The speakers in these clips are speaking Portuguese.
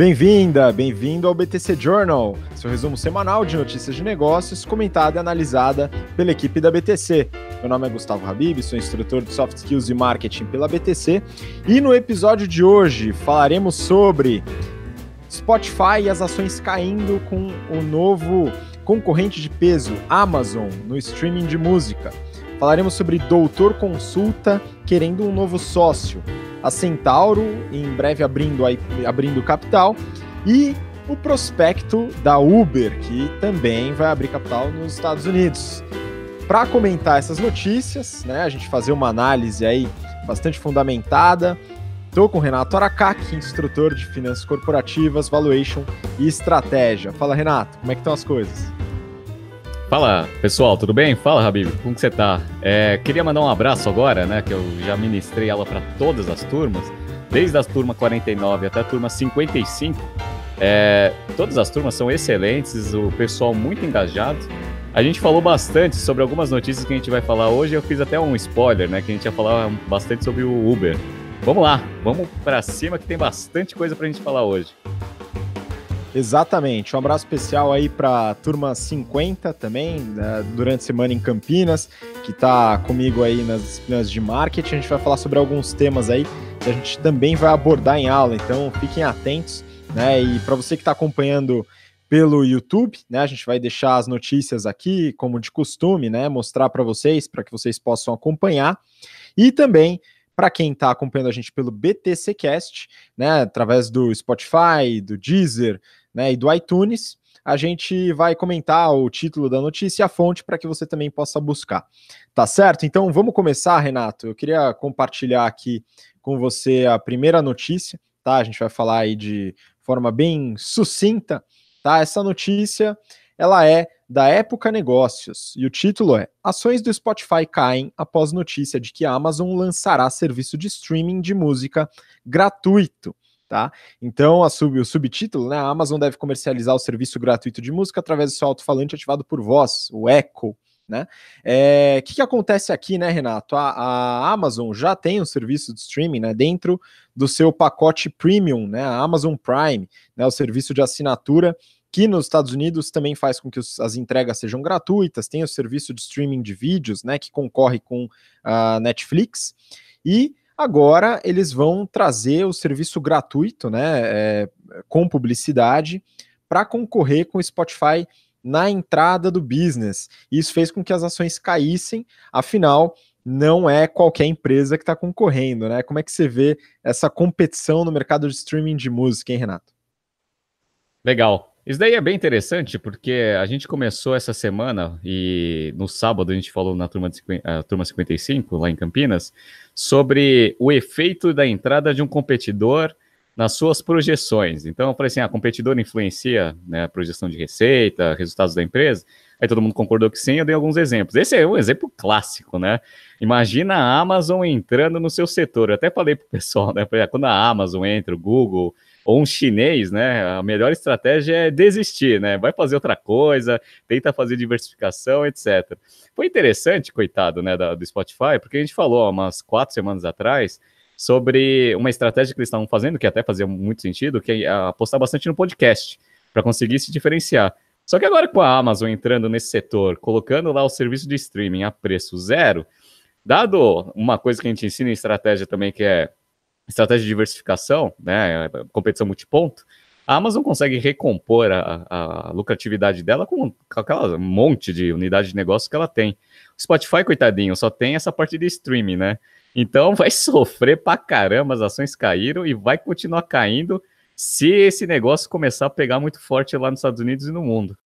Bem-vinda, bem-vindo ao BTC Journal, seu resumo semanal de notícias de negócios, comentada e analisada pela equipe da BTC. Meu nome é Gustavo Habib, sou instrutor de Soft Skills e Marketing pela BTC e no episódio de hoje falaremos sobre Spotify e as ações caindo com o novo concorrente de peso, Amazon, no streaming de música. Falaremos sobre Doutor Consulta querendo um novo sócio a Centauro, em breve abrindo, abrindo capital, e o prospecto da Uber, que também vai abrir capital nos Estados Unidos. Para comentar essas notícias, né, a gente fazer uma análise aí bastante fundamentada, estou com o Renato Aracaki, instrutor de finanças corporativas, valuation e estratégia. Fala, Renato, como é que estão as coisas? Fala, pessoal, tudo bem? Fala, Habib, como que você tá? É, queria mandar um abraço agora, né, que eu já ministrei ela para todas as turmas, desde a turma 49 até a turma 55. É, todas as turmas são excelentes, o pessoal muito engajado. A gente falou bastante sobre algumas notícias que a gente vai falar hoje. Eu fiz até um spoiler, né? Que a gente ia falar bastante sobre o Uber. Vamos lá, vamos para cima que tem bastante coisa para a gente falar hoje. Exatamente. Um abraço especial aí para a turma 50 também, né, durante a semana em Campinas, que está comigo aí nas disciplinas de marketing. A gente vai falar sobre alguns temas aí que a gente também vai abordar em aula, então fiquem atentos, né? E para você que está acompanhando pelo YouTube, né? A gente vai deixar as notícias aqui, como de costume, né? Mostrar para vocês, para que vocês possam acompanhar. E também para quem está acompanhando a gente pelo BTCcast, né? Através do Spotify, do Deezer, né, e do iTunes, a gente vai comentar o título da notícia e a fonte para que você também possa buscar. Tá certo? Então vamos começar, Renato. Eu queria compartilhar aqui com você a primeira notícia, tá? A gente vai falar aí de forma bem sucinta, tá? Essa notícia, ela é da Época Negócios e o título é: Ações do Spotify caem após notícia de que a Amazon lançará serviço de streaming de música gratuito. Tá? Então, sub, o subtítulo, né? A Amazon deve comercializar o serviço gratuito de música através do seu alto-falante ativado por voz, o Echo. Né? É, o que, que, acontece aqui, né, Renato? A, a, Amazon já tem um serviço de streaming né, dentro do seu pacote premium, né, a Amazon Prime, né, o serviço de assinatura que nos Estados Unidos também faz com que os, as entregas sejam gratuitas, tem o serviço de streaming de vídeos, né, que concorre com a Netflix, e Agora eles vão trazer o serviço gratuito, né, é, com publicidade, para concorrer com o Spotify na entrada do business. Isso fez com que as ações caíssem, afinal, não é qualquer empresa que está concorrendo, né? Como é que você vê essa competição no mercado de streaming de música, hein, Renato? Legal. Isso daí é bem interessante, porque a gente começou essa semana, e no sábado a gente falou na turma, de, turma 55, lá em Campinas, sobre o efeito da entrada de um competidor nas suas projeções. Então, eu falei assim: a ah, competidor influencia né, a projeção de receita, resultados da empresa. Aí todo mundo concordou que sim, eu dei alguns exemplos. Esse é um exemplo clássico, né? Imagina a Amazon entrando no seu setor. Eu até falei pro pessoal, né? Quando a Amazon entra, o Google, ou um chinês, né? A melhor estratégia é desistir, né? Vai fazer outra coisa, tenta fazer diversificação, etc. Foi interessante, coitado, né, do Spotify, porque a gente falou há umas quatro semanas atrás sobre uma estratégia que eles estavam fazendo, que até fazia muito sentido, que é apostar bastante no podcast, para conseguir se diferenciar. Só que agora com a Amazon entrando nesse setor, colocando lá o serviço de streaming a preço zero, dado uma coisa que a gente ensina em estratégia também, que é estratégia de diversificação, né, competição multiponto, a Amazon consegue recompor a, a lucratividade dela com, aquela monte de unidade de negócio que ela tem. O Spotify, coitadinho, só tem essa parte de streaming, né? Então vai sofrer pra caramba, as ações caíram e vai continuar caindo se esse negócio começar a pegar muito forte lá nos Estados Unidos e no mundo.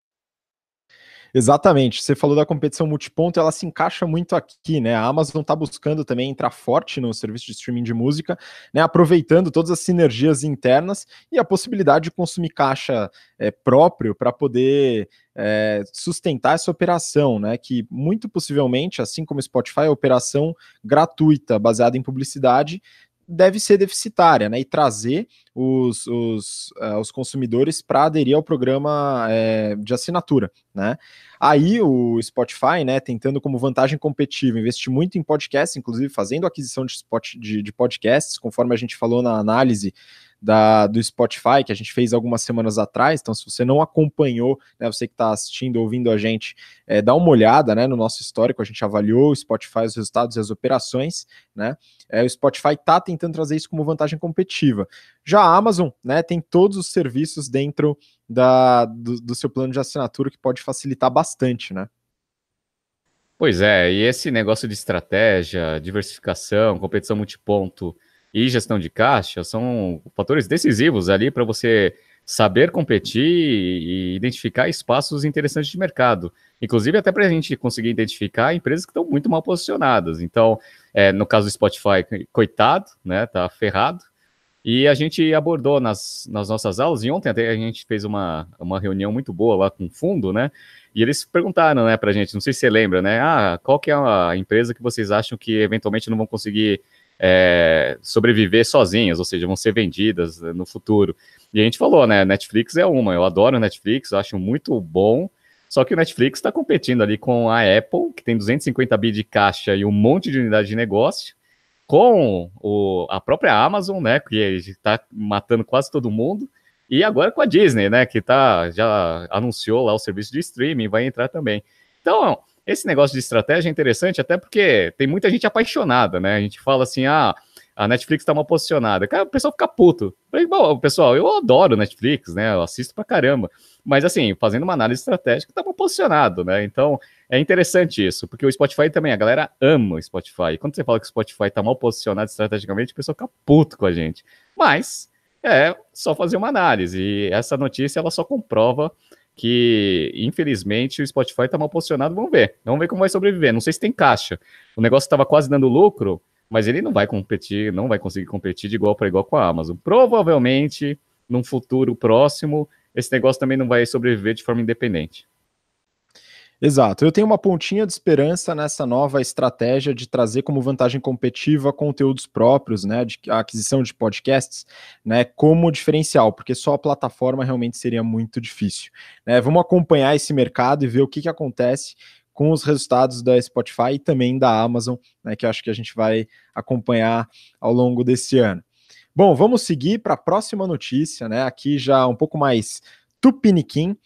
Exatamente. Você falou da competição multiponto, ela se encaixa muito aqui, né? A Amazon está buscando também entrar forte no serviço de streaming de música, né? Aproveitando todas as sinergias internas e a possibilidade de consumir caixa é, próprio para poder é, sustentar essa operação, né? Que muito possivelmente, assim como o Spotify, é operação gratuita, baseada em publicidade, deve ser deficitária, né? E trazer os, os, uh, os consumidores para aderir ao programa é, de assinatura, né? Aí o Spotify, né, tentando como vantagem competitiva investir muito em podcasts, inclusive fazendo aquisição de, spot, de, de podcasts, conforme a gente falou na análise da, do Spotify, que a gente fez algumas semanas atrás. Então, se você não acompanhou, né, você que está assistindo, ouvindo a gente, é, dá uma olhada né, no nosso histórico. A gente avaliou o Spotify, os resultados e as operações. Né? É, o Spotify está tentando trazer isso como vantagem competitiva. Já a Amazon né, tem todos os serviços dentro da, do, do seu plano de assinatura que pode facilitar bastante, né? Pois é, e esse negócio de estratégia, diversificação, competição multiponto, e gestão de caixa são fatores decisivos ali para você saber competir e identificar espaços interessantes de mercado. Inclusive, até para a gente conseguir identificar empresas que estão muito mal posicionadas. Então, é, no caso do Spotify, coitado, né? Tá ferrado. E a gente abordou nas, nas nossas aulas, e ontem até a gente fez uma, uma reunião muito boa lá com o fundo, né? E eles perguntaram, né, pra gente, não sei se você lembra, né? Ah, qual que é a empresa que vocês acham que eventualmente não vão conseguir é, sobreviver sozinhas, ou seja, vão ser vendidas né, no futuro. E a gente falou, né? Netflix é uma. Eu adoro Netflix, acho muito bom. Só que o Netflix está competindo ali com a Apple, que tem 250 bi de caixa e um monte de unidade de negócio, com o, a própria Amazon, né? Que está matando quase todo mundo. E agora com a Disney, né? Que tá, já anunciou lá o serviço de streaming, vai entrar também. Então, esse negócio de estratégia é interessante até porque tem muita gente apaixonada, né? A gente fala assim, ah, a Netflix tá mal posicionada. Cara, o pessoal fica puto. Falei, bom, pessoal, eu adoro Netflix, né? Eu assisto pra caramba. Mas assim, fazendo uma análise estratégica, tá mal posicionado, né? Então, é interessante isso, porque o Spotify também, a galera ama o Spotify. Quando você fala que o Spotify tá mal posicionado estrategicamente, o pessoal fica puto com a gente. Mas é só fazer uma análise. E essa notícia ela só comprova que, infelizmente, o Spotify está mal posicionado. Vamos ver. Vamos ver como vai sobreviver. Não sei se tem caixa. O negócio estava quase dando lucro, mas ele não vai competir, não vai conseguir competir de igual para igual com a Amazon. Provavelmente, num futuro próximo, esse negócio também não vai sobreviver de forma independente. Exato. Eu tenho uma pontinha de esperança nessa nova estratégia de trazer como vantagem competitiva conteúdos próprios, né, de aquisição de podcasts, né, como diferencial, porque só a plataforma realmente seria muito difícil. Né? Vamos acompanhar esse mercado e ver o que, que acontece com os resultados da Spotify e também da Amazon, né, que acho que a gente vai acompanhar ao longo desse ano. Bom, vamos seguir para a próxima notícia, né? Aqui já um pouco mais tupiniquim.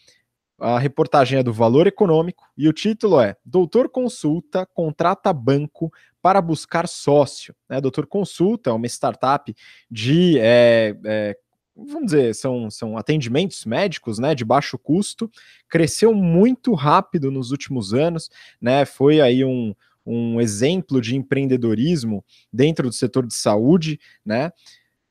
A reportagem é do Valor Econômico e o título é Doutor Consulta contrata banco para buscar sócio. Né? Doutor Consulta é uma startup de, é, é, vamos dizer, são, são atendimentos médicos né, de baixo custo, cresceu muito rápido nos últimos anos, né? foi aí um, um exemplo de empreendedorismo dentro do setor de saúde, né?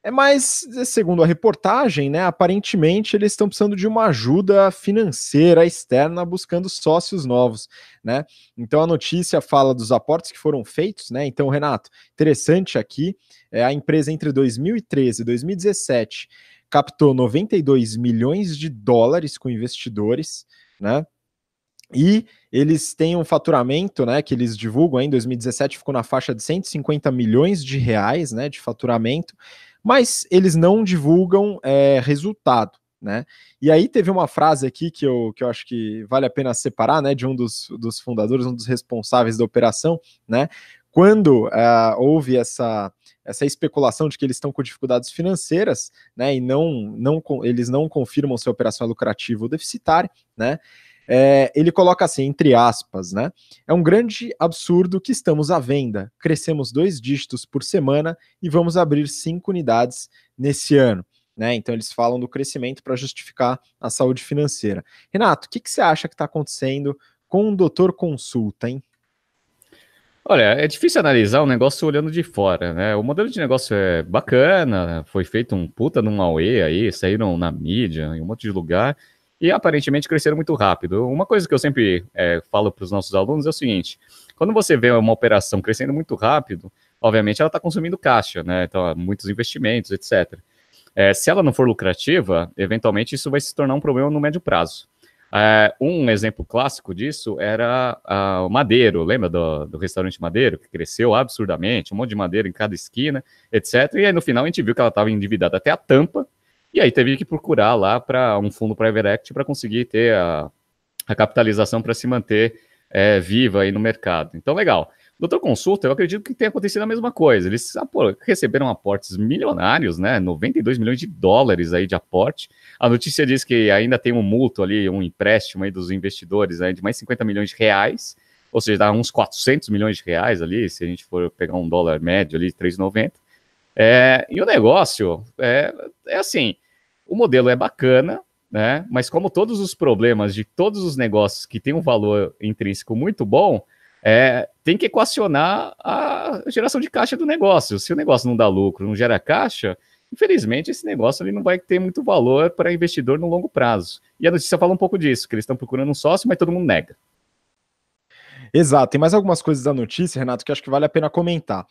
É mais, segundo a reportagem, né, aparentemente eles estão precisando de uma ajuda financeira externa buscando sócios novos, né? Então a notícia fala dos aportes que foram feitos, né? Então, Renato, interessante aqui, é a empresa entre 2013 e 2017 captou 92 milhões de dólares com investidores, né? E eles têm um faturamento, né, que eles divulgam em 2017 ficou na faixa de 150 milhões de reais, né, de faturamento mas eles não divulgam é, resultado. Né? E aí teve uma frase aqui que eu, que eu acho que vale a pena separar, né, de um dos, dos fundadores, um dos responsáveis da operação, né? Quando uh, houve essa, essa especulação de que eles estão com dificuldades financeiras, né, e não, não eles não confirmam se a operação é lucrativa ou deficitária, né? É, ele coloca assim, entre aspas, né? É um grande absurdo que estamos à venda. Crescemos dois dígitos por semana e vamos abrir cinco unidades nesse ano. Né? Então eles falam do crescimento para justificar a saúde financeira. Renato, o que, que você acha que está acontecendo com o doutor consulta, hein? Olha, é difícil analisar o negócio olhando de fora, né? O modelo de negócio é bacana, foi feito um puta num AUE aí, saíram na mídia, em um monte de lugar, e aparentemente cresceram muito rápido. Uma coisa que eu sempre é, falo para os nossos alunos é o seguinte: quando você vê uma operação crescendo muito rápido, obviamente ela está consumindo caixa, né? Então, muitos investimentos, etc. É, se ela não for lucrativa, eventualmente isso vai se tornar um problema no médio prazo. É, um exemplo clássico disso era o Madeiro, lembra do, do, restaurante Madeiro, que cresceu absurdamente, um monte de madeira em cada esquina, etc. E aí no final a gente viu que ela estava endividada até a tampa, E aí teve que procurar lá para um fundo private equity para conseguir ter a, a capitalização para se manter é, viva aí no mercado. Então, legal. Doutor Consulta, eu acredito que tenha acontecido a mesma coisa. Eles receberam aportes milionários, né? 92 milhões de dólares aí de aporte. A notícia diz que ainda tem um multo ali, um empréstimo aí dos investidores né, de mais 50 milhões de reais, ou seja, dá uns 400 milhões de reais ali, se a gente for pegar um dólar médio ali, 3,90. É, e o negócio é, é assim, o modelo é bacana, né? Mas como todos os problemas de todos os negócios que têm um valor intrínseco muito bom, é, tem que equacionar a geração de caixa do negócio. Se o negócio não dá lucro, não gera caixa, infelizmente esse negócio ali não vai ter muito valor para investidor no longo prazo. E a notícia fala um pouco disso, que eles estão procurando um sócio, mas todo mundo nega. Exato. Tem mais algumas coisas da notícia, Renato, que acho que vale a pena comentar.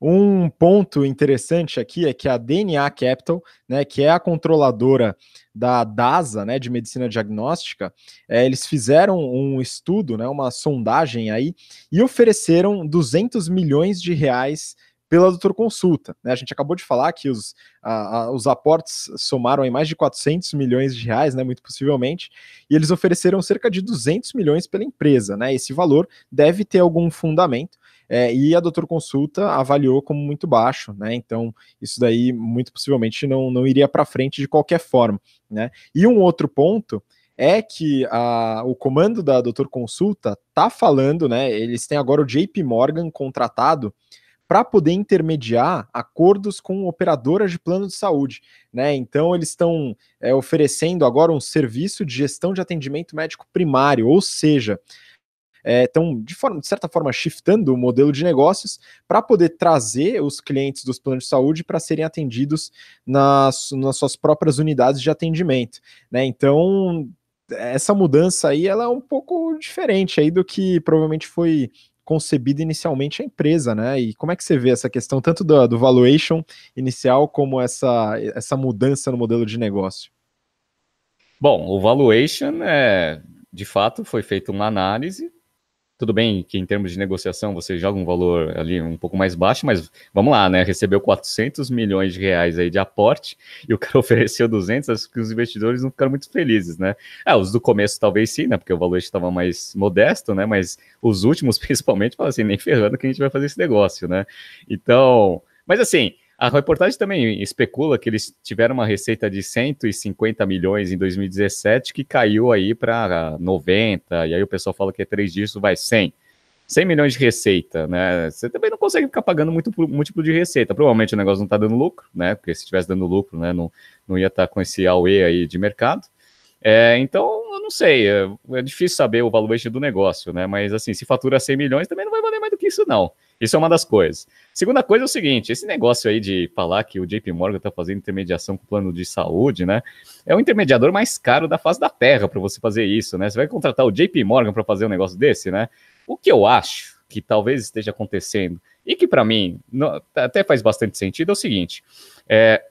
Um ponto interessante aqui é que a DNA Capital, né, que é a controladora da DASA, né, de medicina diagnóstica, é, eles fizeram um estudo, né, uma sondagem aí, e ofereceram 200 milhões de reais pela Doutor Consulta. Né? A gente acabou de falar que os, a, a, os aportes somaram em mais de 400 milhões de reais, né, muito possivelmente, e eles ofereceram cerca de 200 milhões pela empresa. Né? Esse valor deve ter algum fundamento, é, e a Doutor Consulta avaliou como muito baixo, né? Então, isso daí muito possivelmente não, não iria para frente de qualquer forma, né? E um outro ponto é que a, o comando da Doutor Consulta tá falando, né? Eles têm agora o JP Morgan contratado para poder intermediar acordos com operadoras de plano de saúde, né? Então eles estão é, oferecendo agora um serviço de gestão de atendimento médico primário, ou seja, estão é, de, forma, de certa forma shiftando o modelo de negócios para poder trazer os clientes dos planos de saúde para serem atendidos nas, nas suas próprias unidades de atendimento, né? Então essa mudança aí ela é um pouco diferente aí do que provavelmente foi concebida inicialmente a empresa, né? E como é que você vê essa questão tanto do, do valuation inicial como essa, essa mudança no modelo de negócio? Bom, o valuation é de fato foi feita uma análise tudo bem que em termos de negociação você joga um valor ali um pouco mais baixo, mas vamos lá, né? Recebeu 400 milhões de reais aí de aporte e o cara ofereceu 200, acho que os investidores não ficaram muito felizes, né? Ah, os do começo talvez sim, né? Porque o valor estava mais modesto, né? Mas os últimos, principalmente, falam assim, nem ferrando que a gente vai fazer esse negócio, né? Então, mas assim, a reportagem também especula que eles tiveram uma receita de 150 milhões em 2017 que caiu aí para 90, e aí o pessoal fala que é três dias, vai 100. 100 milhões de receita, né? Você também não consegue ficar pagando muito múltiplo de receita. Provavelmente o negócio não está dando lucro, né? Porque se estivesse dando lucro, né, não, não ia estar tá com esse AUE aí de mercado. É, então, eu não sei, é, é, difícil saber o valuation do negócio, né? Mas assim, se fatura 100 milhões, também não vai valer mais do que isso, não. Isso é uma das coisas. Segunda coisa é o seguinte: esse negócio aí de falar que o JP Morgan está fazendo intermediação com o plano de saúde, né? É o intermediador mais caro da face da Terra para você fazer isso, né? Você vai contratar o JP Morgan para fazer um negócio desse, né? O que eu acho que talvez esteja acontecendo e que para mim não, até faz bastante sentido é o seguinte: é,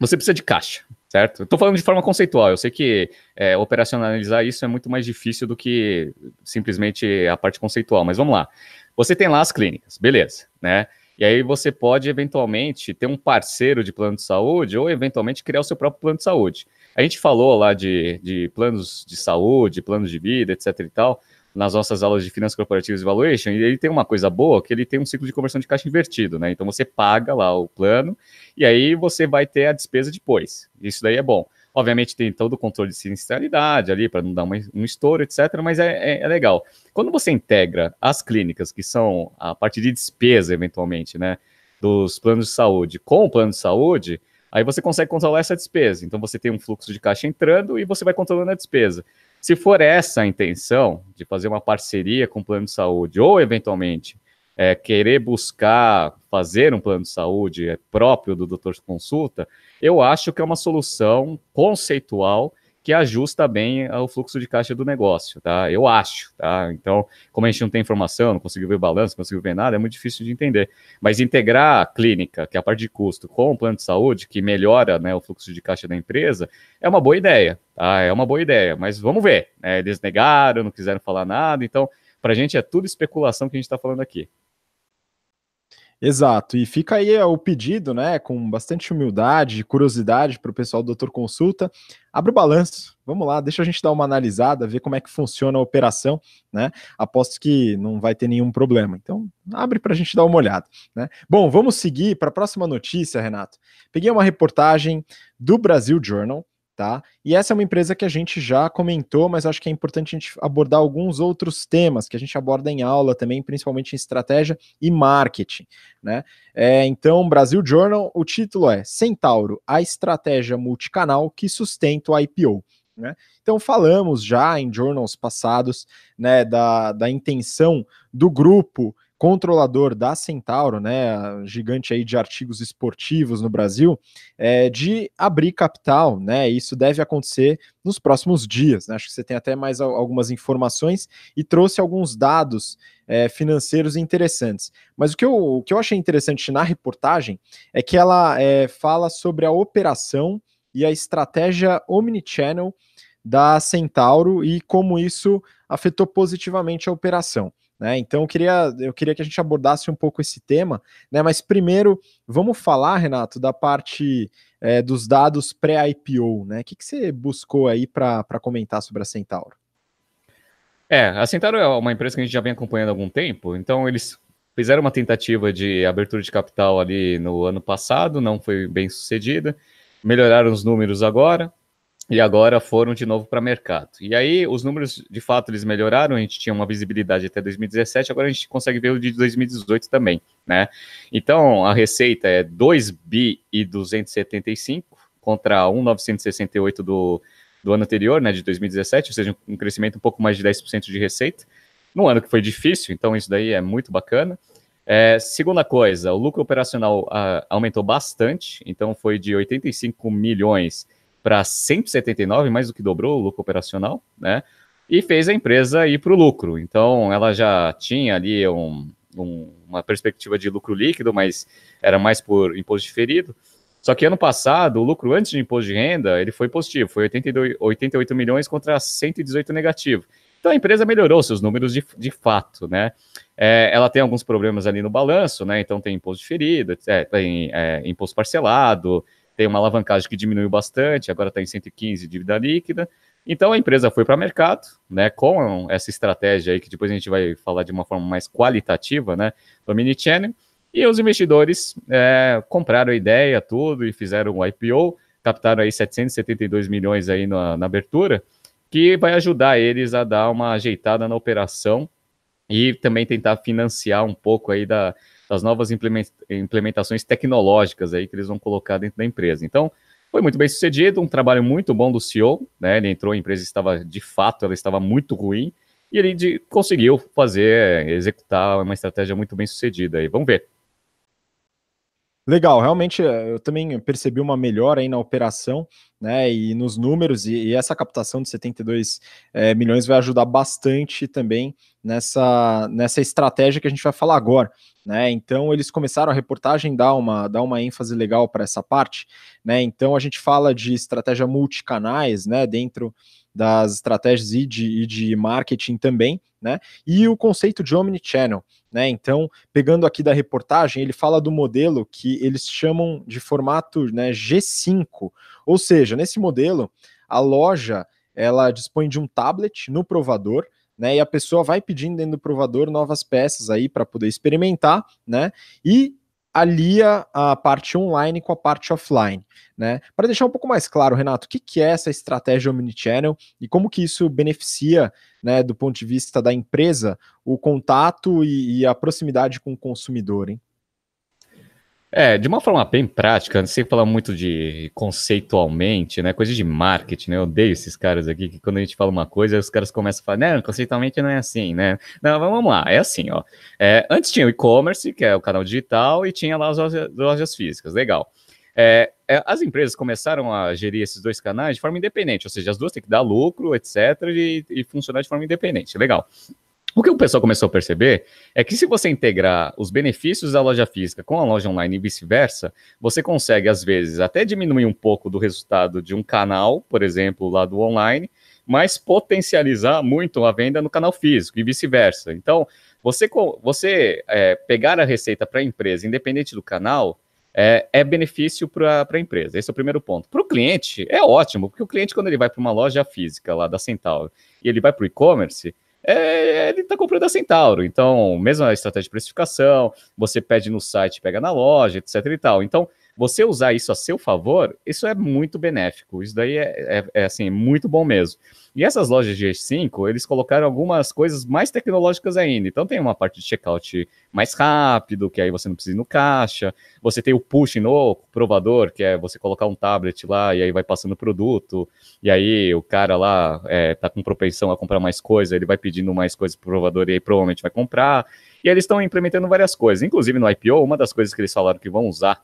você precisa de caixa, certo? Estou falando de forma conceitual. Eu sei que é, operacionalizar isso é muito mais difícil do que simplesmente a parte conceitual, mas vamos lá. Você tem lá as clínicas, beleza, né? E aí você pode eventualmente ter um parceiro de plano de saúde ou eventualmente criar o seu próprio plano de saúde. A gente falou lá de, de planos de saúde, planos de vida, etc e tal, nas nossas aulas de finanças corporativas e valuation, e ele tem uma coisa boa, que ele tem um ciclo de conversão de caixa invertido, né? Então você paga lá o plano e aí você vai ter a despesa depois. Isso daí é bom. Obviamente tem todo o controle de sinistralidade ali para não dar uma, um estouro, etc. Mas é, é, é, legal. Quando você integra as clínicas, que são a parte de despesa, eventualmente, né? Dos planos de saúde com o plano de saúde, aí você consegue controlar essa despesa. Então você tem um fluxo de caixa entrando e você vai controlando a despesa. Se for essa a intenção de fazer uma parceria com o plano de saúde, ou eventualmente é, querer buscar fazer um plano de saúde é, próprio do doutor consulta, eu acho que é uma solução conceitual que ajusta bem ao fluxo de caixa do negócio, tá? Eu acho, tá? Então, como a gente não tem informação, não conseguiu ver balanço, não conseguiu ver nada, é muito difícil de entender. Mas integrar a clínica, que é a parte de custo, com o plano de saúde, que melhora né, o fluxo de caixa da empresa, é uma boa ideia, tá? É uma boa ideia, mas vamos ver. Né? Eles negaram, não quiseram falar nada, então, para a gente é tudo especulação que a gente está falando aqui. Exato, e fica aí o pedido, né, com bastante humildade, curiosidade para o pessoal do Doutor Consulta. Abre o balanço, vamos lá, deixa a gente dar uma analisada, ver como é que funciona a operação, né? Aposto que não vai ter nenhum problema. Então, abre para a gente dar uma olhada, né? Bom, vamos seguir para a próxima notícia, Renato. Peguei uma reportagem do Brasil Journal, tá? E essa é uma empresa que a gente já comentou, mas acho que é importante a gente abordar alguns outros temas que a gente aborda em aula também, principalmente em estratégia e marketing, né? É, então, Brasil Journal, o título é Centauro, a estratégia multicanal que sustenta o IPO. Né? Então falamos já em journals passados né, da, da intenção do grupo controlador da Centauro, né, gigante aí de artigos esportivos no Brasil, é, de abrir capital, né, isso deve acontecer nos próximos dias, né, acho que você tem até mais algumas informações e trouxe alguns dados é, financeiros interessantes, mas o que, eu, o que eu achei interessante na reportagem é que ela é, fala sobre a operação e a estratégia omnichannel da Centauro e como isso afetou positivamente a operação. Né? Então eu queria, eu queria que a gente abordasse um pouco esse tema, né? Mas primeiro vamos falar, Renato, da parte é, dos dados pré-IPO, né? O que, que você buscou aí para comentar sobre a Centauro? É, a Centauro é uma empresa que a gente já vem acompanhando há algum tempo, então eles fizeram uma tentativa de abertura de capital ali no ano passado, não foi bem sucedida, melhoraram os números agora, e agora foram de novo para mercado. E aí os números de fato eles melhoraram, a gente tinha uma visibilidade até 2017, agora a gente consegue ver o de 2018 também, né? Então a receita é 2 bi e 275 contra 1,968 do, do ano anterior, né, de 2017, ou seja, um crescimento um pouco mais de 10% de receita. Num ano que foi difícil, então isso daí é muito bacana. É, segunda coisa, o lucro operacional a, aumentou bastante, então foi de 85 milhões para 179, mais do que dobrou o lucro operacional, né? E fez a empresa ir para o lucro. Então, ela já tinha ali um, um, uma perspectiva de lucro líquido, mas era mais por imposto diferido. Só que ano passado, o lucro antes de imposto de renda, ele foi positivo, foi 82, 88 milhões contra 118 negativo. Então a empresa melhorou seus números de, de fato, né? É, ela tem alguns problemas ali no balanço, né? Então tem imposto diferido, é, tem é, imposto parcelado, tem uma alavancagem que diminuiu bastante, agora está em 115 dívida líquida. Então a empresa foi para o mercado, né, com essa estratégia aí que depois a gente vai falar de uma forma mais qualitativa, né, do mini channel. E os investidores é, compraram a ideia, tudo, e fizeram o IPO, captaram aí 772 milhões aí na, na abertura, que vai ajudar eles a dar uma ajeitada na operação e também tentar financiar um pouco aí da, das novas implementações tecnológicas aí que eles vão colocar dentro da empresa. Então, foi muito bem sucedido, um trabalho muito bom do CEO, né? Ele entrou, a empresa estava, de fato, ela estava muito ruim, e ele de, conseguiu fazer, executar uma estratégia muito bem sucedida aí. Vamos ver. Legal, realmente eh, eu também percebi uma melhora aí na operação, né, e nos números, e, e essa captação de 72 é, eh, milhões vai ajudar bastante também nessa, nessa estratégia que a gente vai falar agora, né, então eles começaram a reportagem dar uma, dar uma ênfase legal para essa parte, né, então a gente fala de estratégia multicanais, né, dentro das estratégias e de, e de marketing também, né? E o conceito de omnichannel, né? Então, pegando aqui da reportagem, ele fala do modelo que eles chamam de formato né, G5, ou seja, nesse modelo, a loja ela dispõe de um tablet no provador, né? E a pessoa vai pedindo dentro do provador novas peças aí para poder experimentar, né? E alia a parte online com a parte offline, né? Para deixar um pouco mais claro, Renato, o que, que é essa estratégia omnichannel e como que isso beneficia, né, do ponto de vista da empresa, o contato e, e a proximidade com o consumidor, hein? É, de uma forma bem prática, sei falar muito de conceitualmente, né? Coisa de marketing, né? Eu odeio esses caras aqui que quando a gente fala uma coisa, os caras começam a falar, não, conceitualmente não é assim, né? Não, vamos lá, é assim, ó. É, antes tinha o e-commerce, que é o canal digital, e tinha lá as lojas, lojas físicas, legal. É, é, as empresas começaram a gerir esses dois canais de forma independente, ou seja, as duas têm que dar lucro, etc., e, e funcionar de forma independente. Legal. O que o pessoal começou a perceber é que se você integrar os benefícios da loja física com a loja online e vice-versa, você consegue, às vezes, até diminuir um pouco do resultado de um canal, por exemplo, lá do online, mas potencializar muito a venda no canal físico e vice-versa. Então, Você, você é, pegar a receita para a empresa, independente do canal, é, é benefício para a empresa. Esse é o primeiro ponto. Para o cliente, é ótimo, porque o cliente, quando ele vai para uma loja física lá da Centauro e ele vai para o e-commerce, é, ele está comprando a Centauro. Então, mesma estratégia de precificação, você pede no site, pega na loja, etc e tal. Então, você usar isso a seu favor, isso é muito benéfico. Isso daí é, é, é assim, muito bom mesmo. E essas lojas de G5, eles colocaram algumas coisas mais tecnológicas ainda. Então tem uma parte de checkout mais rápido, que aí você não precisa ir no caixa. Você tem o push no provador, que é você colocar um tablet lá e aí vai passando o produto. E aí o cara lá é, tá com propensão a comprar mais coisa, ele vai pedindo mais coisas pro provador e aí provavelmente vai comprar. E eles estão implementando várias coisas. Inclusive no IPO, uma das coisas que eles falaram que vão usar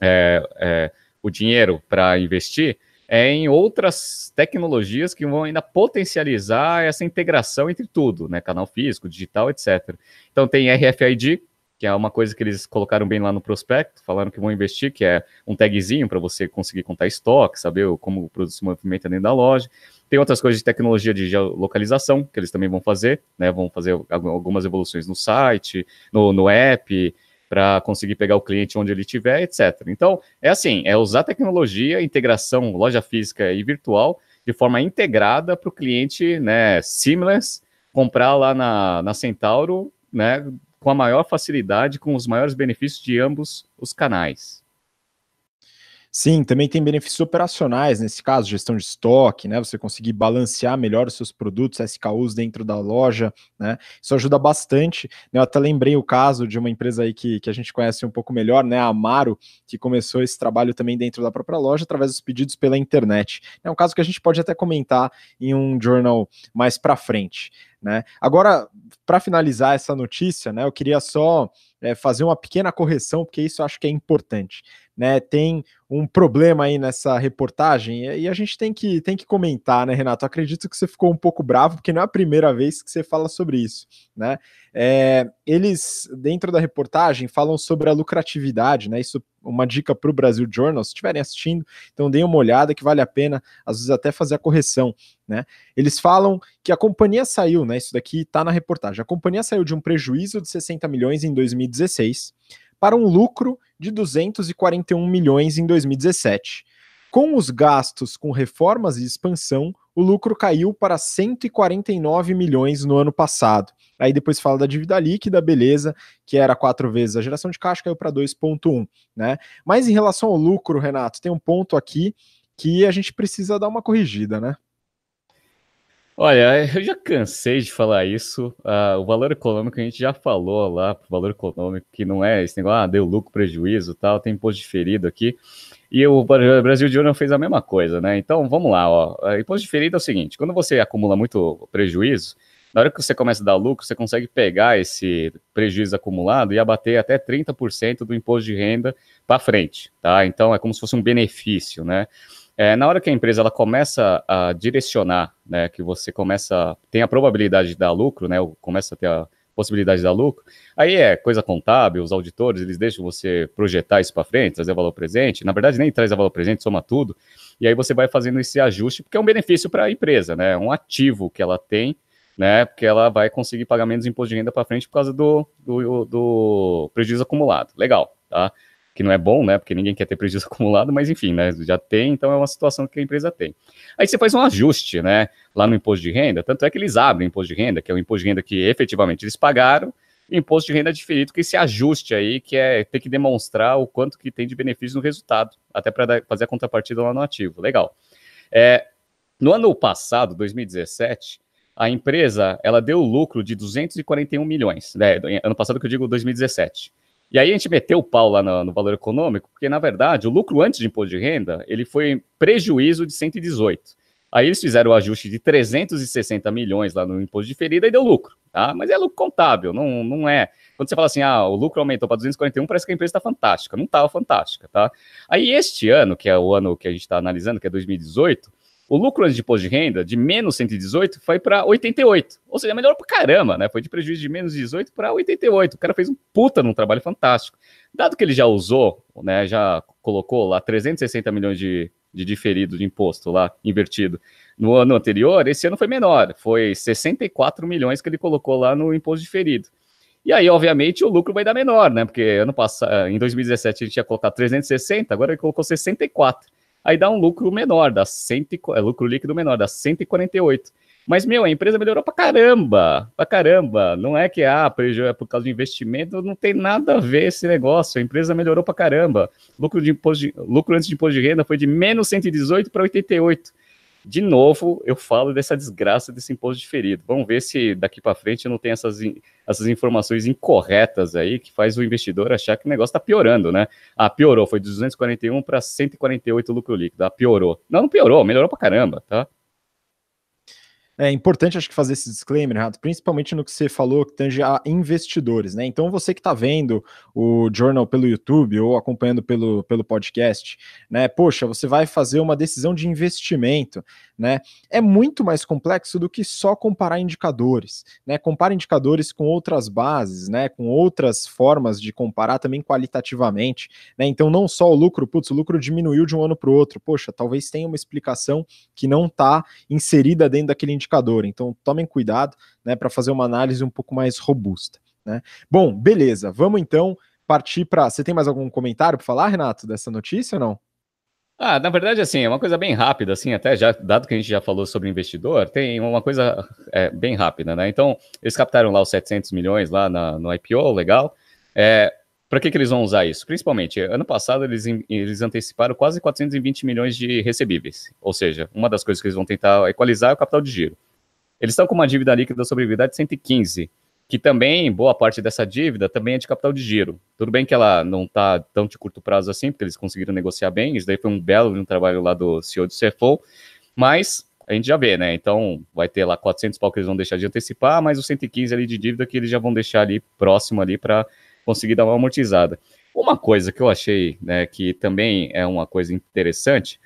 é, é, o dinheiro para investir é em outras tecnologias que vão ainda potencializar essa integração entre tudo, né? Canal físico, digital, etc. Então tem RFID, que é uma coisa que eles colocaram bem lá no prospecto, falaram que vão investir, que é um tagzinho para você conseguir contar estoque, saber como o produto se movimenta dentro da loja. Tem outras coisas de tecnologia de geolocalização que eles também vão fazer, né? Vão fazer algumas evoluções no site, no, no app, para conseguir pegar o cliente onde ele estiver, etc. Então, é assim, é usar tecnologia, integração, loja física e virtual, de forma integrada para o cliente, né, seamless, comprar lá na, na Centauro, né, com a maior facilidade, com os maiores benefícios de ambos os canais. Sim, também tem benefícios operacionais, nesse caso, gestão de estoque, né? Você conseguir balancear melhor os seus produtos, SKUs dentro da loja, né? Isso ajuda bastante. Né? Eu até lembrei o caso de uma empresa aí que, que a gente conhece um pouco melhor, né? A Amaro, que começou esse trabalho também dentro da própria loja, através dos pedidos pela internet. É um caso que a gente pode até comentar em um journal mais para frente. Né? Agora, para finalizar essa notícia, né, eu queria só é, fazer uma pequena correção, porque isso eu acho que é importante né, tem um problema aí nessa reportagem e a gente tem que, tem que comentar, né, Renato? acredito que você ficou um pouco bravo, porque não é a primeira vez que você fala sobre isso, né? É, eles, dentro da reportagem, falam sobre a lucratividade, né? Isso uma dica para o Brasil Journal, se estiverem assistindo, então deem uma olhada que vale a pena, às vezes até fazer a correção, né? Eles falam que a companhia saiu, né? Isso daqui está na reportagem. A companhia saiu de um prejuízo de 60 milhões em 2016 para um lucro de 241 milhões em 2017. Com os gastos com reformas e expansão, o lucro caiu para 149 milhões no ano passado. Aí depois fala da dívida líquida, beleza, que era quatro vezes a geração de caixa, caiu para 2,1, né? Mas em relação ao lucro, Renato, tem um ponto aqui que a gente precisa dar uma corrigida, né? Olha, eu já cansei de falar isso. Uh, o valor econômico a gente já falou lá, o valor econômico, que não é esse negócio, ah, deu lucro, prejuízo tal, tem imposto diferido aqui. E o Brasil de Júnior fez a mesma coisa, né? Então vamos lá, ó. Imposto diferido é o seguinte: quando você acumula muito prejuízo, na hora que você começa a dar lucro, você consegue pegar esse prejuízo acumulado e abater até 30% do imposto de renda para frente, tá? Então é como se fosse um benefício, né? É, na hora que a empresa ela começa a direcionar, né, que você começa, tem a probabilidade de dar lucro, né, começa a ter a possibilidade de dar lucro, aí é coisa contábil, os auditores, eles deixam você projetar isso para frente, trazer valor presente, na verdade nem traz valor presente, soma tudo, e aí você vai fazendo esse ajuste, porque é um benefício para a empresa, né, um ativo que ela tem, né, porque ela vai conseguir pagar menos imposto de renda para frente por causa do, do, do prejuízo acumulado, legal, tá? Que não é bom, né? Porque ninguém quer ter prejuízo acumulado, mas enfim, né? Já tem, então é uma situação que a empresa tem. Aí você faz um ajuste, né? Lá no imposto de renda, tanto é que eles abrem o imposto de renda, que é o imposto de renda que efetivamente eles pagaram, imposto de renda diferido, que esse ajuste aí, que é ter que demonstrar o quanto que tem de benefício no resultado, até para fazer a contrapartida lá no ativo. Legal. É, no ano passado, 2017, a empresa ela deu lucro de 241 milhões. Né? Ano passado que eu digo 2017. E aí a gente meteu o pau lá no, no, valor econômico, porque na verdade o lucro antes de imposto de renda, ele foi prejuízo de 118. Aí eles fizeram o ajuste de 360 milhões lá no imposto de ferida e deu lucro, tá? Mas é lucro contábil, não, não é. Quando você fala assim, ah, o lucro aumentou para 241, parece que a empresa está fantástica. Não estava fantástica, tá? Aí este ano, que é o ano que a gente está analisando, que é 2018, o lucro antes de imposto de renda, de menos 118, foi para 88. Ou seja, melhorou para caramba, né? Foi de prejuízo de menos 18 para 88. O cara fez um puta num trabalho fantástico. Dado que ele já usou, né, já colocou lá 360 milhões de, de diferido de imposto lá, invertido, no ano anterior, esse ano foi menor. Foi 64 milhões que ele colocou lá no imposto diferido. E aí, obviamente, o lucro vai dar menor, né? Porque ano passado, em 2017 a gente ia colocar 360, agora ele colocou 64. Aí dá um lucro menor, dá 100, é, lucro líquido menor, dá 148. Mas, meu, a empresa melhorou pra caramba, pra caramba. Não é que, ah, é por causa do investimento, não tem nada a ver esse negócio. A empresa melhorou pra caramba. Lucro, de imposto de, lucro antes de imposto de renda foi de menos 118 para 88 de novo, eu falo dessa desgraça desse imposto diferido. Vamos ver se daqui para frente não tem essas, essas informações incorretas aí que faz o investidor achar que o negócio está piorando, né? Ah, piorou, foi de 241 para 148 lucro líquido. Ah, piorou. Não, não piorou, melhorou para caramba, tá? É importante, acho que, fazer esse disclaimer, Renato, principalmente no que você falou que tange a investidores, né? Então, você que está vendo o Journal pelo YouTube ou acompanhando pelo, pelo podcast, né? Poxa, você vai fazer uma decisão de investimento né? É muito mais complexo do que só comparar indicadores, né? Compara indicadores com outras bases, né? Com outras formas de comparar também qualitativamente, né? Então não só o lucro, putz, o lucro diminuiu de um ano para o outro, poxa, talvez tenha uma explicação que não está inserida dentro daquele indicador. Então tomem cuidado, né? Para fazer uma análise um pouco mais robusta, né? Bom, beleza. Vamos então partir para. Você tem mais algum comentário para falar, Renato, dessa notícia ou não? Ah, na verdade, assim, é uma coisa bem rápida, assim, até já, dado que a gente já falou sobre investidor, tem uma coisa é, bem rápida, né? Então, eles captaram lá os 700 milhões lá na, no IPO, legal. É, para que, que eles vão usar isso? Principalmente, ano passado eles, eles anteciparam quase 420 milhões de recebíveis, ou seja, uma das coisas que eles vão tentar equalizar é o capital de giro. Eles estão com uma dívida líquida sobre de 115 que também, boa parte dessa dívida também é de capital de giro. Tudo bem que ela não está tão de curto prazo assim, porque eles conseguiram negociar bem, isso daí foi um belo um trabalho lá do CEO do CFO, mas a gente já vê, né? Então, vai ter lá 400 pau que eles vão deixar de antecipar, mais os 115 ali de dívida que eles já vão deixar ali próximo ali para conseguir dar uma amortizada. Uma coisa que eu achei, né, que também é uma coisa interessante,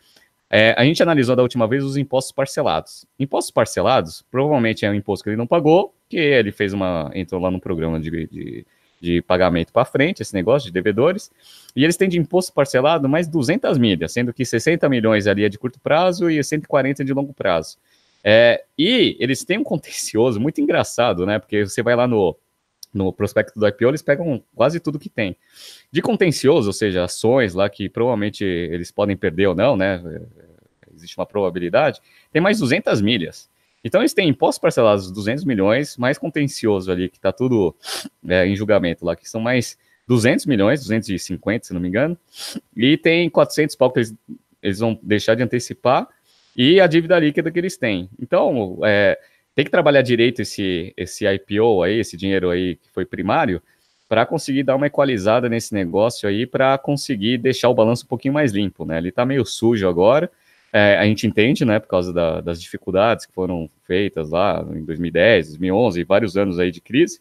é, a gente analisou da última vez os impostos parcelados. Impostos parcelados, provavelmente é um imposto que ele não pagou, que ele fez uma. entrou lá no programa de, de, de pagamento para frente, esse negócio de devedores, e eles têm de imposto parcelado mais 200 milhas, sendo que 60 milhões ali é de curto prazo e 140 de longo prazo. É, e eles têm um contencioso muito engraçado, né? Porque você vai lá no, no prospecto do IPO, eles pegam quase tudo que tem. De contencioso, ou seja, ações lá que provavelmente eles podem perder ou não, né? Existe uma probabilidade, tem mais 200 milhas. Então eles têm impostos parcelados de 200 milhões, mais contencioso ali, que está tudo é, em julgamento lá, que são mais 200 milhões, 250, se não me engano, e tem 400 pau que eles, eles vão deixar de antecipar, e a dívida líquida que eles têm. Então, é, tem que trabalhar direito esse, esse IPO aí, esse dinheiro aí que foi primário, para conseguir dar uma equalizada nesse negócio aí, para conseguir deixar o balanço um pouquinho mais limpo, né? Ele está meio sujo agora, é, a gente entende, né, por causa da, das dificuldades que foram feitas lá em 2010, 2011, vários anos aí de crise,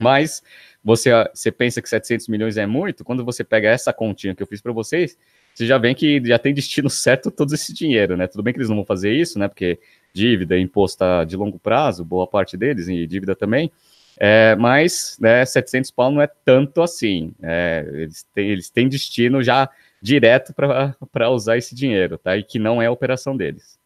mas você, você pensa que 700 milhões é muito, quando você pega essa continha que eu fiz para vocês, você já vê que já tem destino certo todo esse dinheiro, né? Tudo bem que eles não vão fazer isso, né? Porque dívida, imposto tá de longo prazo, boa parte deles, e dívida também, é, mas né, 700 pau não é tanto assim. É, eles, têm, eles têm destino já direto para usar esse dinheiro, tá? E que não é a operação deles.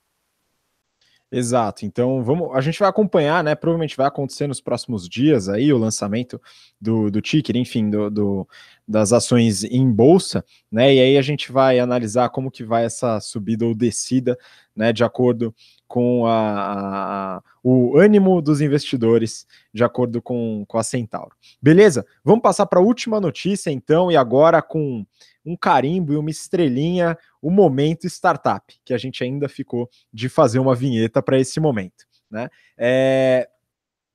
Exato. Então, vamos, a gente vai acompanhar, né? Provavelmente vai acontecer nos próximos dias aí o lançamento do, do ticker, enfim, do, do, das ações em bolsa, né? E aí a gente vai analisar como que vai essa subida ou descida, né? De acordo com a, a o ânimo dos investidores, de acordo com, com a Centauro. Beleza? Vamos passar para a última notícia, então, e agora com um carimbo e uma estrelinha, o momento startup, que a gente ainda ficou de fazer uma vinheta para esse momento. Né? É,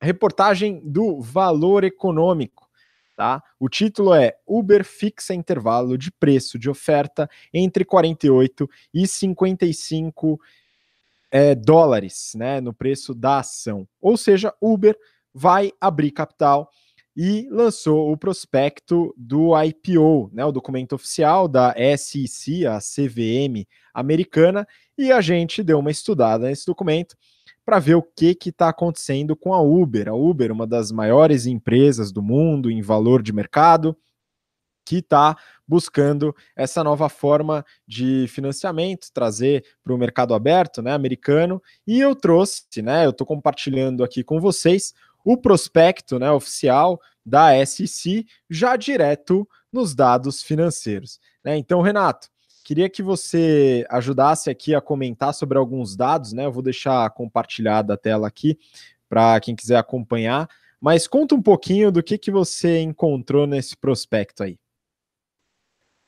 reportagem do Valor Econômico. Tá? O título é Uber fixa intervalo de preço de oferta entre 48 e 55 é, dólares né, no preço da ação. Ou seja, Uber vai abrir capital e lançou o prospecto do IPO, né, o documento oficial da SEC, a CVM americana, e a gente deu uma estudada nesse documento para ver o que está acontecendo com a Uber. A Uber, uma das maiores empresas do mundo em valor de mercado, que está buscando essa nova forma de financiamento, trazer para o mercado aberto, né, americano. E eu trouxe, né, eu estou compartilhando aqui com vocês o prospecto né, oficial da SEC já direto nos dados financeiros. Né? Então, Renato, queria que você ajudasse aqui a comentar sobre alguns dados, né? Eu vou deixar compartilhada a tela aqui para quem quiser acompanhar. Mas conta um pouquinho do que, que você encontrou nesse prospecto aí.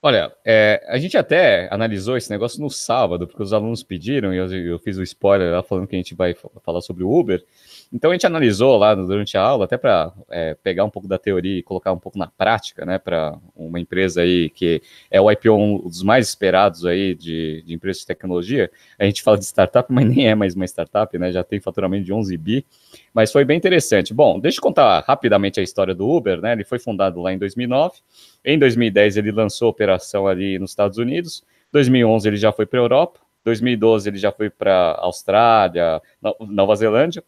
Olha, é, a gente até analisou esse negócio no sábado, porque os alunos pediram, e eu, eu fiz o spoiler lá falando que a gente vai falar sobre o Uber. Então a gente analisou lá durante a aula, até para é, pegar um pouco da teoria e colocar um pouco na prática, né, para uma empresa aí que é o IPO um dos mais esperados aí de, de empresas de tecnologia. A gente fala de startup, mas nem é mais uma startup, né, já tem faturamento de 11 bi, mas foi bem interessante. Bom, deixa eu contar rapidamente a história do Uber, né, ele foi fundado lá em 2009, em 2010 ele lançou operação ali nos Estados Unidos, 2011 ele já foi para a Europa, 2012 ele já foi para Austrália, Nova Zelândia,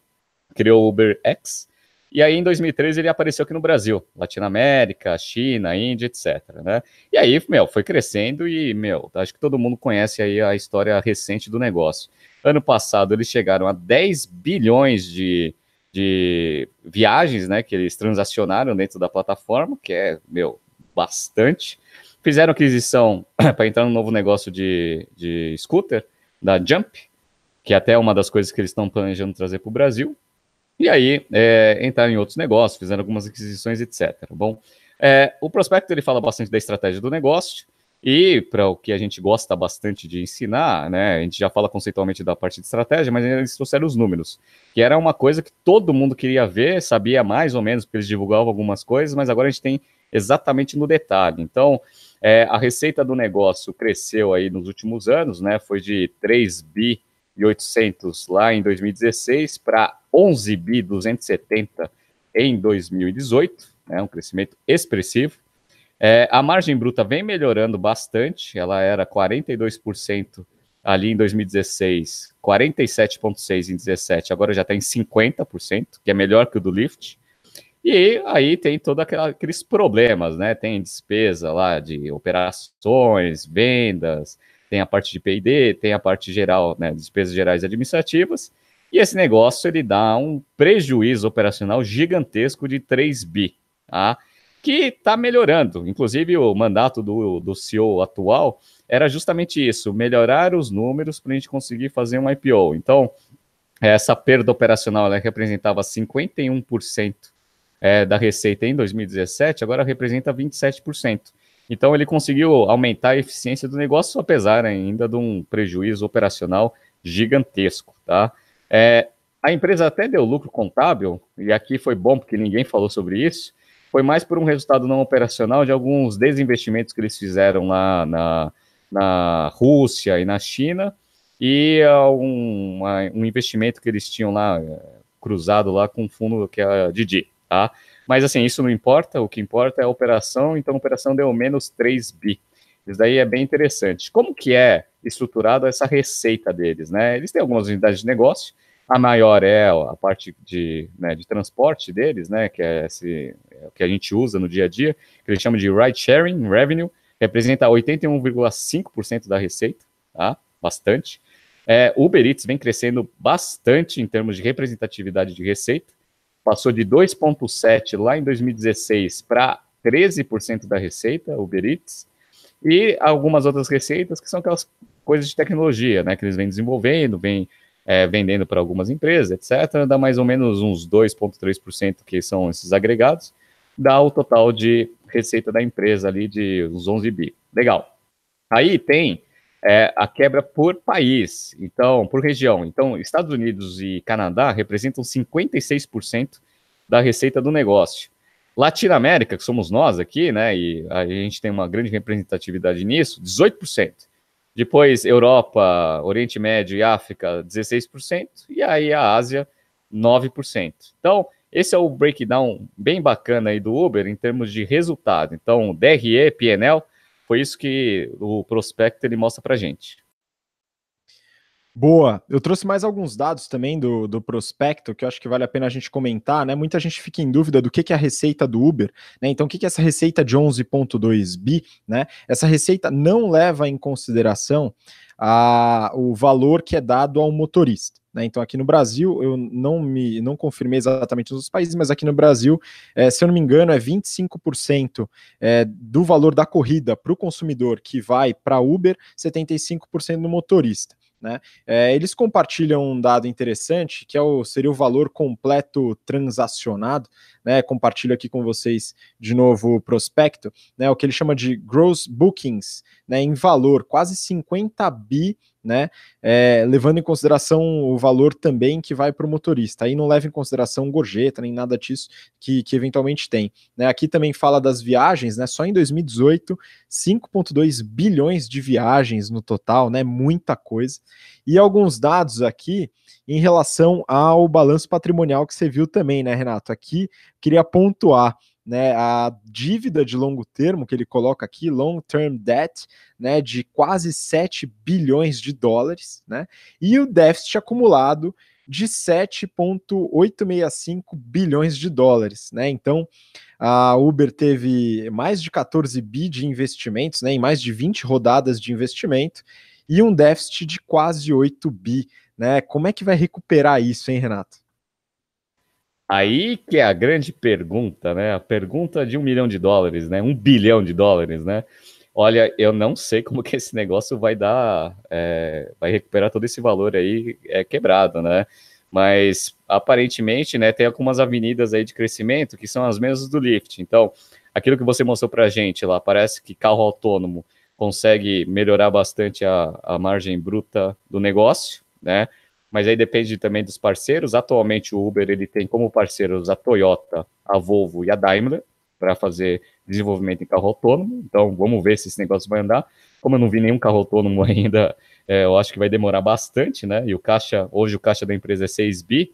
criou o UberX, e aí, em 2013, ele apareceu aqui no Brasil, Latinoamérica, China, Índia, etc. Né? E aí, meu, foi crescendo e, meu, acho que todo mundo conhece aí a história recente do negócio. Ano passado, eles chegaram a 10 bilhões de, de viagens, né, que eles transacionaram dentro da plataforma, que é, meu, bastante. Fizeram aquisição para entrar no novo negócio de, de scooter, da Jump, que é até uma das coisas que eles estão planejando trazer para o Brasil. E aí, é, entraram em outros negócios, fizeram algumas aquisições, etc. Bom, é, o prospecto ele fala bastante da estratégia do negócio e para o que a gente gosta bastante de ensinar, né? A gente já fala conceitualmente da parte de estratégia, mas eles trouxeram os números, que era uma coisa que todo mundo queria ver, sabia mais ou menos, porque eles divulgavam algumas coisas, mas agora a gente tem exatamente no detalhe. Então, é, a receita do negócio cresceu aí nos últimos anos, né? Foi de 3 bi 800 lá em 2016 para 11 bi 270 em 2018, né, um crescimento expressivo. É, a margem bruta vem melhorando bastante, ela era 42% ali em 2016, 47,6% em 2017, agora já está em 50%, que é melhor que o do Lyft. E aí tem todos aqueles problemas, né? Tem despesa lá de operações, vendas, tem a parte de P&D, tem a parte geral, né, despesas gerais administrativas, e esse negócio ele dá um prejuízo operacional gigantesco de 3 bi, tá? que está melhorando. Inclusive, o mandato do, do CEO atual era justamente isso: melhorar os números para a gente conseguir fazer um IPO. Então, essa perda operacional ela representava 51% é, da receita em 2017, agora representa 27%. Então ele conseguiu aumentar a eficiência do negócio, apesar ainda de um prejuízo operacional gigantesco, tá? É, a empresa até deu lucro contábil, e aqui foi bom porque ninguém falou sobre isso, foi mais por um resultado não operacional de alguns desinvestimentos que eles fizeram lá na, na Rússia e na China, e um, um investimento que eles tinham lá, é, cruzado lá com o fundo que é a Didi, tá? Mas assim, isso não importa, o que importa é a operação, então a operação deu menos 3 bi. Isso daí é bem interessante. Como que é estruturado essa receita deles, né? Eles têm algumas unidades de negócio, a maior é a parte de, né, de transporte deles, né, que é esse é o que a gente usa no dia a dia, que eles chamam de ride sharing revenue, representa 81,5% da receita, tá? Bastante. É, Uber Eats vem crescendo bastante em termos de representatividade de receita passou de 2,7% lá em 2016 para 13% da receita, Uber Eats, e algumas outras receitas que são aquelas coisas de tecnologia, né, que eles vêm desenvolvendo, vêm é, vendendo para algumas empresas, etc., dá mais ou menos uns 2,3% que são esses agregados, dá o total de receita da empresa ali de uns 11 bi. Legal. Aí tem é a quebra por país, então, por região. Então, Estados Unidos e Canadá representam 56% da receita do negócio. Latinoamérica, que somos nós aqui, né, e a gente tem uma grande representatividade nisso, 18%. Depois, Europa, Oriente Médio e África, 16%. E aí a Ásia, 9%. Então, esse é o breakdown bem bacana aí do Uber em termos de resultado. Então, DRE, PNL, foi isso que o prospecto ele mostra para gente. Boa. Eu trouxe mais alguns dados também do, do prospecto que eu acho que vale a pena a gente comentar, né? Muita gente fica em dúvida do que, que é a receita do Uber, né? Então, o que, que é essa receita de 11,2 bi, né? Essa receita não leva em consideração a, o valor que é dado ao motorista. Né? Então, aqui no Brasil, eu não me não confirmei exatamente nos países, mas aqui no Brasil, é, se eu não me engano, é 25% é, do valor da corrida para o consumidor que vai para Uber, 75% no motorista. Né? É, eles compartilham um dado interessante, que é o, seria o valor completo transacionado. Né? Compartilho aqui com vocês de novo o prospecto, né? o que ele chama de gross bookings, né? em valor, quase 50 bi né? É, levando em consideração o valor também que vai para o motorista. Aí não leva em consideração gorjeta nem nada disso que, que eventualmente tem. Né? Aqui também fala das viagens, né? Só em 2018, 5,2 bilhões de viagens no total, né? Muita coisa. E alguns dados aqui em relação ao balanço patrimonial que você viu também, né, Renato? Aqui queria pontuar né, a dívida de longo termo que ele coloca aqui, long term debt, né, de quase 7 bilhões de dólares, né, e o déficit acumulado de 7,865 bilhões de dólares, né? Então, a Uber teve mais de 14 bi de investimentos, né, em mais de 20 rodadas de investimento e um déficit de quase 8 bi, né? Como é que vai recuperar isso, hein, Renato? Aí que é a grande pergunta, né? A pergunta de um milhão de dólares, né? Um bilhão de dólares, né? Olha, eu não sei como que esse negócio vai dar, é, vai recuperar todo esse valor aí é, quebrado, né? Mas aparentemente, né, tem algumas avenidas aí de crescimento que são as mesmas do Lyft. Então, aquilo que você mostrou para gente lá, parece que carro autônomo consegue melhorar bastante a, a margem bruta do negócio, né? mas aí depende também dos parceiros. Atualmente o Uber ele tem como parceiros a Toyota, a Volvo e a Daimler para fazer desenvolvimento em carro autônomo. Então vamos ver se esse negócio vai andar. Como eu não vi nenhum carro autônomo ainda, é, eu acho que vai demorar bastante, né? E o caixa, hoje o caixa da empresa é 6 bi.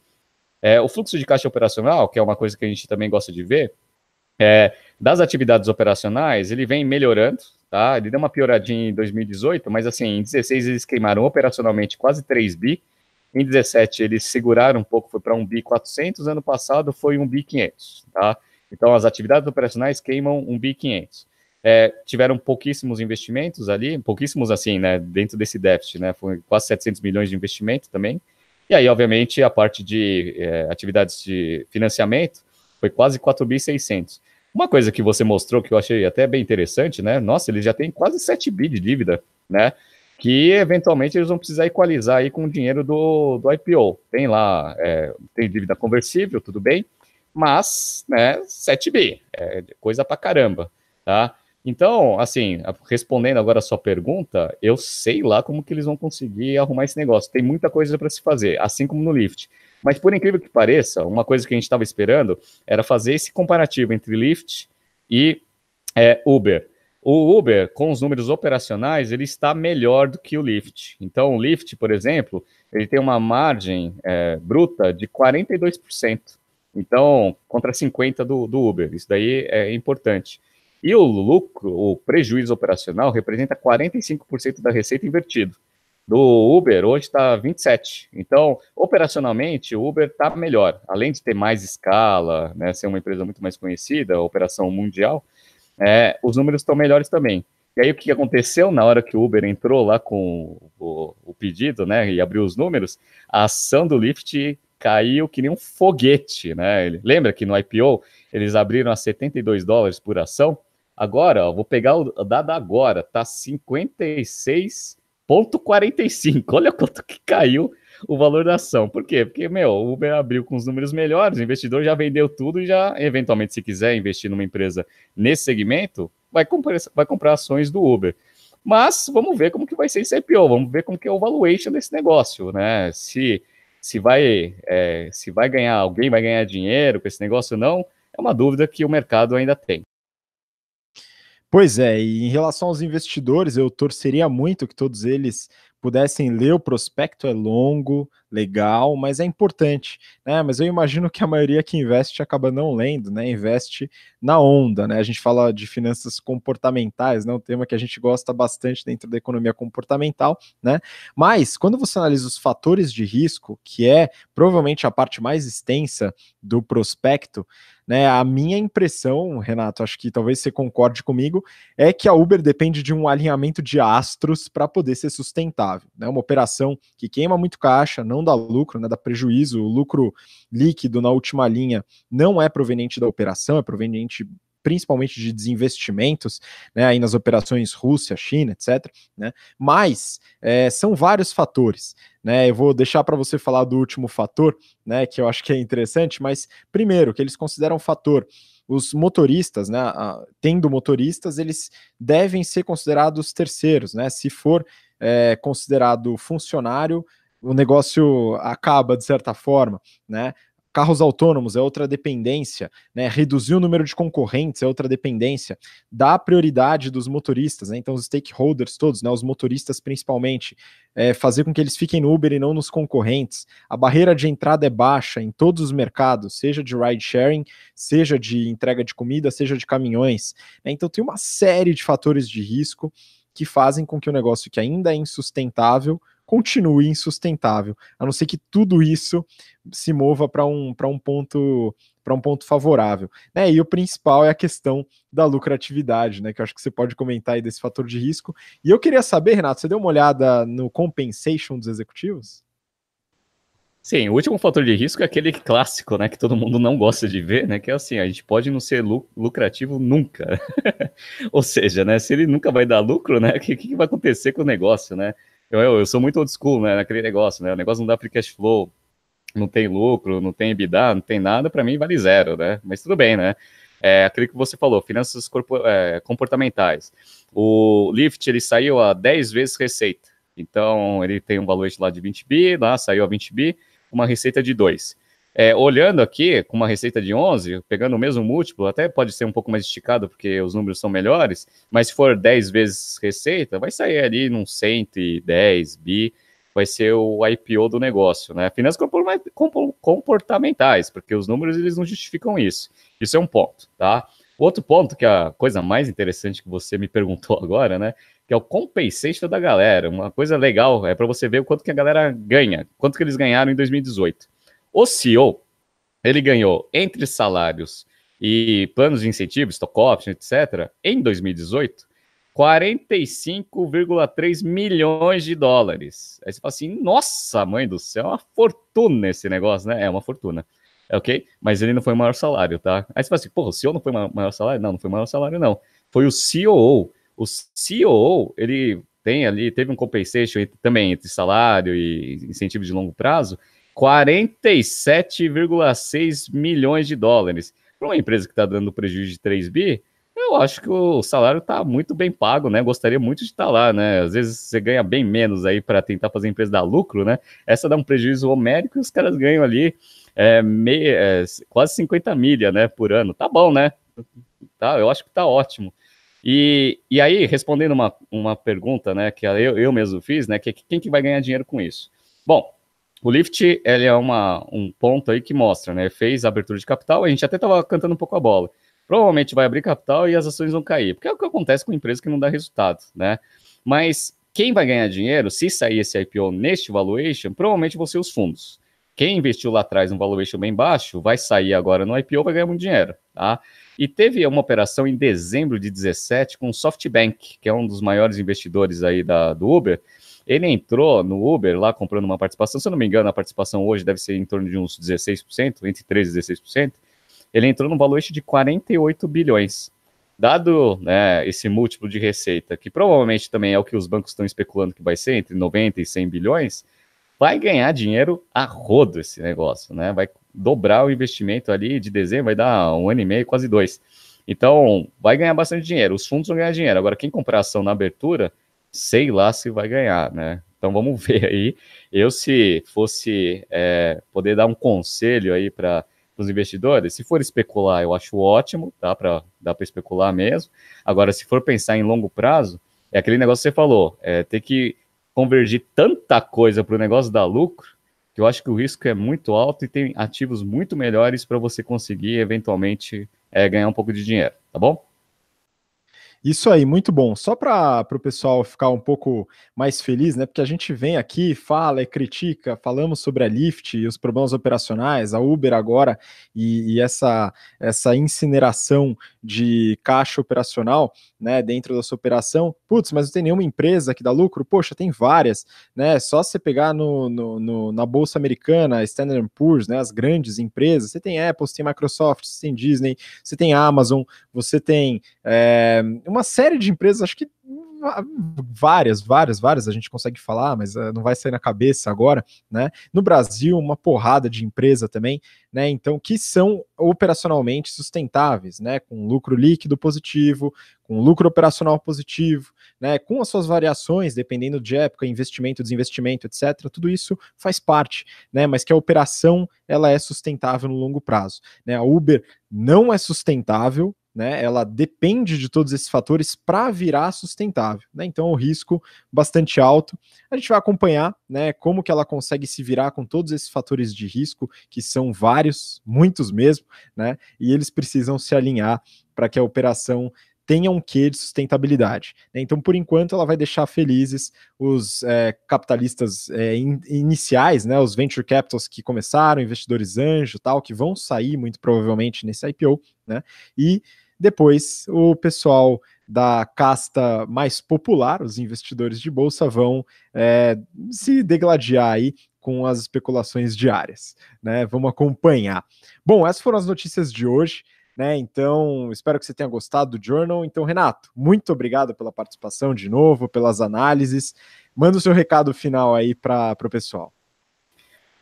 É, o fluxo de caixa operacional, que é uma coisa que a gente também gosta de ver, é, das atividades operacionais, ele vem melhorando, tá? Ele deu uma pioradinha em 2018, mas assim, em 2016 eles queimaram operacionalmente quase 3 bi, em 17 eles seguraram um pouco, foi para um bi 400, ano passado foi um bi 500, tá? Então as atividades operacionais queimam um bi 500. É, tiveram pouquíssimos investimentos ali, pouquíssimos assim, né, dentro desse déficit, né, foi quase 700 milhões de investimento também. E aí, obviamente, a parte de é, atividades de financiamento foi quase 4 bi 600. Uma coisa que você mostrou que eu achei até bem interessante, né? Nossa, eles já têm quase 7 bi de dívida, né? que eventualmente eles vão precisar equalizar aí com o dinheiro do, do IPO. Tem lá, é, tem dívida conversível, tudo bem, mas, né, 7 bi, é coisa pra caramba, tá? Então, assim, respondendo agora a sua pergunta, eu sei lá como que eles vão conseguir arrumar esse negócio. Tem muita coisa para se fazer, assim como no Lyft. Mas por incrível que pareça, uma coisa que a gente estava esperando era fazer esse comparativo entre Lyft e é, Uber. O Uber, com os números operacionais, ele está melhor do que o Lyft. Então, o Lyft, por exemplo, ele tem uma margem é, bruta de 42%. Então, contra 50% do, do Uber. Isso daí é importante. E o lucro, o prejuízo operacional, representa 45% da receita invertido. Do Uber, hoje está 27%. Então, operacionalmente, o Uber está melhor. Além de ter mais escala, né, ser uma empresa muito mais conhecida, operação mundial, é, os números estão melhores também. E aí o que aconteceu na hora que o Uber entrou lá com o, o pedido, né, e abriu os números, a ação do Lyft caiu que nem um foguete, né? Lembra que no IPO eles abriram a 72 dólares por ação? Agora, ó, vou pegar o dado agora, tá 56,45. Olha quanto que caiu o valor da ação. Por quê? Porque, meu, o Uber abriu com os números melhores, o investidor já vendeu tudo e já, eventualmente, se quiser investir numa empresa nesse segmento, vai comprar, vai comprar ações do Uber. Mas vamos ver como que vai ser esse IPO, vamos ver como que é o valuation desse negócio, né? Se, se, vai, é, se vai ganhar, alguém vai ganhar dinheiro com esse negócio ou não, é uma dúvida que o mercado ainda tem. Pois é, e em relação aos investidores, eu torceria muito que todos eles pudessem ler o prospecto, é longo, legal, mas é importante, né? Mas eu imagino que a maioria que investe acaba não lendo, né? Investe na onda, né? A gente fala de finanças comportamentais, né? Um tema que a gente gosta bastante dentro da economia comportamental, né? Mas quando você analisa os fatores de risco, que é provavelmente a parte mais extensa do prospecto, né? A minha impressão, Renato, acho que talvez você concorde comigo, é que a Uber depende de um alinhamento de astros para poder ser sustentável. Né? Uma operação que queima muito caixa, não dá lucro, né, dá prejuízo. O lucro líquido na última linha não é proveniente da operação, é proveniente principalmente de desinvestimentos, né, aí nas operações Rússia, China, etc. Né, mas é, são vários fatores. Né, eu vou deixar para você falar do último fator, né, que eu acho que é interessante, mas primeiro, que eles consideram fator os motoristas, né, tendo motoristas, eles devem ser considerados terceiros, né? Se for é, considerado funcionário, o negócio acaba de certa forma, né? Carros autônomos é outra dependência, né? Reduzir o número de concorrentes é outra dependência. Dá prioridade dos motoristas, né? Então, os stakeholders todos, né? Os motoristas principalmente, é, fazer com que eles fiquem no Uber e não nos concorrentes. A barreira de entrada é baixa em todos os mercados, seja de ride sharing, seja de entrega de comida, seja de caminhões. Né? Então, tem uma série de fatores de risco que fazem com que o negócio que ainda é insustentável continue insustentável, a não ser que tudo isso se mova para um, um ponto para um ponto favorável. Né? E o principal é a questão da lucratividade, né? Que eu acho que você pode comentar aí desse fator de risco. E eu queria saber, Renato, você deu uma olhada no compensation dos executivos? Sim, o último fator de risco é aquele clássico, né, que todo mundo não gosta de ver, né, que é assim, a gente pode não ser lucrativo nunca. Ou seja, né, se ele nunca vai dar lucro, né, o que, que vai acontecer com o negócio, né? Eu, eu, eu, sou muito old school, né, naquele negócio, né? O negócio não dá free cash flow, não tem lucro, não tem EBITDA, não tem nada, para mim vale zero, né? Mas tudo bem, né? É aquilo que você falou, finanças é, comportamentais. O Lyft, ele saiu a 10 vezes receita. Então, ele tem um valor lá de 20 bi, lá saiu a 20 bi, uma receita de 2. É, olhando aqui, com uma receita de 11, pegando o mesmo múltiplo, até pode ser um pouco mais esticado, porque os números são melhores, mas se for 10 vezes receita, vai sair ali num 110 bi, vai ser o IPO do negócio, né? Finanças comportamentais, porque os números eles não justificam isso. Isso é um ponto, tá? Outro ponto, que é a coisa mais interessante que você me perguntou agora, né? Que é o compensation da galera. Uma coisa legal é para você ver o quanto que a galera ganha, quanto que eles ganharam em 2018. O CEO, ele ganhou entre salários e planos de incentivo, stock option, etc., em 2018, 45,3 milhões de dólares. Aí você fala assim, nossa, mãe do céu, é uma fortuna esse negócio, né? É uma fortuna. Ok? Mas ele não foi o maior salário, tá? Aí você fala assim, pô, o CEO não foi o maior salário? Não, não foi o maior salário, não. Foi o COO. O COO, ele tem ali, teve um compensation também entre salário e incentivo de longo prazo, 47,6 milhões de dólares. Para uma empresa que está dando prejuízo de 3 bi, eu acho que o salário está muito bem pago, né? Gostaria muito de estar tá lá, né? Às vezes você ganha bem menos aí para tentar fazer a empresa dar lucro, né? Essa dá um prejuízo homérico e os caras ganham ali é, meio, é, quase 50 milha, né, por ano. Tá bom, né? Tá, eu acho que tá ótimo. E, e aí, respondendo uma, uma pergunta, né, que eu, eu mesmo fiz, né, que quem que vai ganhar dinheiro com isso? Bom, o Lift ele é uma, um ponto aí que mostra, né? Fez a abertura de capital, a gente até estava cantando um pouco a bola. Provavelmente vai abrir capital e as ações vão cair, porque é o que acontece com empresa que não dá resultado, né? Mas quem vai ganhar dinheiro, se sair esse IPO neste valuation, provavelmente vão ser os fundos. Quem investiu lá atrás um valuation bem baixo, vai sair agora no IPO, vai ganhar muito dinheiro, tá? E teve uma operação em dezembro de 17 com o SoftBank, que é um dos maiores investidores aí da, do Uber, ele entrou no Uber lá comprando uma participação, se eu não me engano, a participação hoje deve ser em torno de uns 16%, entre 13% e 16%. Ele entrou no valor de 48 bilhões. Dado né, esse múltiplo de receita, que provavelmente também é o que os bancos estão especulando que vai ser, entre 90 e 100 bilhões, vai ganhar dinheiro a rodo esse negócio, né? Vai dobrar o investimento ali de dezembro, vai dar um ano e meio, quase dois. Então, vai ganhar bastante dinheiro. Os fundos vão ganhar dinheiro. Agora, quem comprar ação na abertura, sei lá se vai ganhar, né? Então vamos ver aí. Eu, se fosse é, poder dar um conselho aí para os investidores, se for especular, eu acho ótimo, dá para dá para especular mesmo. Agora, se for pensar em longo prazo, é aquele negócio que você falou, é ter que convergir tanta coisa para o negócio dar lucro, que eu acho que o risco é muito alto e tem ativos muito melhores para você conseguir eventualmente é, ganhar um pouco de dinheiro, tá bom? Isso aí, muito bom. Só para o pessoal ficar um pouco mais feliz, né? Porque a gente vem aqui, fala e critica, falamos sobre a Lyft e os problemas operacionais, a Uber agora e, e essa, essa incineração de caixa operacional, né? Dentro da sua operação. Putz, mas não tem nenhuma empresa que dá lucro? Poxa, tem várias, né? Só você pegar no, no, no na Bolsa Americana, Standard Poor's, né? As grandes empresas, você tem Apple, você tem Microsoft, você tem Disney, você tem Amazon, você tem. É, uma série de empresas, acho que várias, várias, várias a gente consegue falar, mas uh, não vai sair na cabeça agora, né? No Brasil, uma porrada de empresa também, né? Então, que são operacionalmente sustentáveis, né? Com lucro líquido positivo, com lucro operacional positivo, né? Com as suas variações, dependendo de época, investimento, desinvestimento, etc. Tudo isso faz parte, né? Mas que a operação ela é sustentável no longo prazo, né? A Uber não é sustentável, né, ela depende de todos esses fatores para virar sustentável, né? Então, o risco bastante alto. A gente vai acompanhar, né, como que ela consegue se virar com todos esses fatores de risco, que são vários, muitos mesmo, né? E eles precisam se alinhar para que a operação tenha um quê de sustentabilidade. Né? Então, por enquanto, ela vai deixar felizes os é, capitalistas é, in, iniciais, né, os venture capitals que começaram, investidores anjo, tal, que vão sair muito provavelmente nesse IPO, né? E depois, o pessoal da casta mais popular, os investidores de bolsa, vão é, se degladiar aí com as especulações diárias, né? Vamos acompanhar. Bom, essas foram as notícias de hoje. Né, então, espero que você tenha gostado do Journal. Então, Renato, muito obrigado pela participação de novo, pelas análises. Manda o seu recado final aí para o pessoal.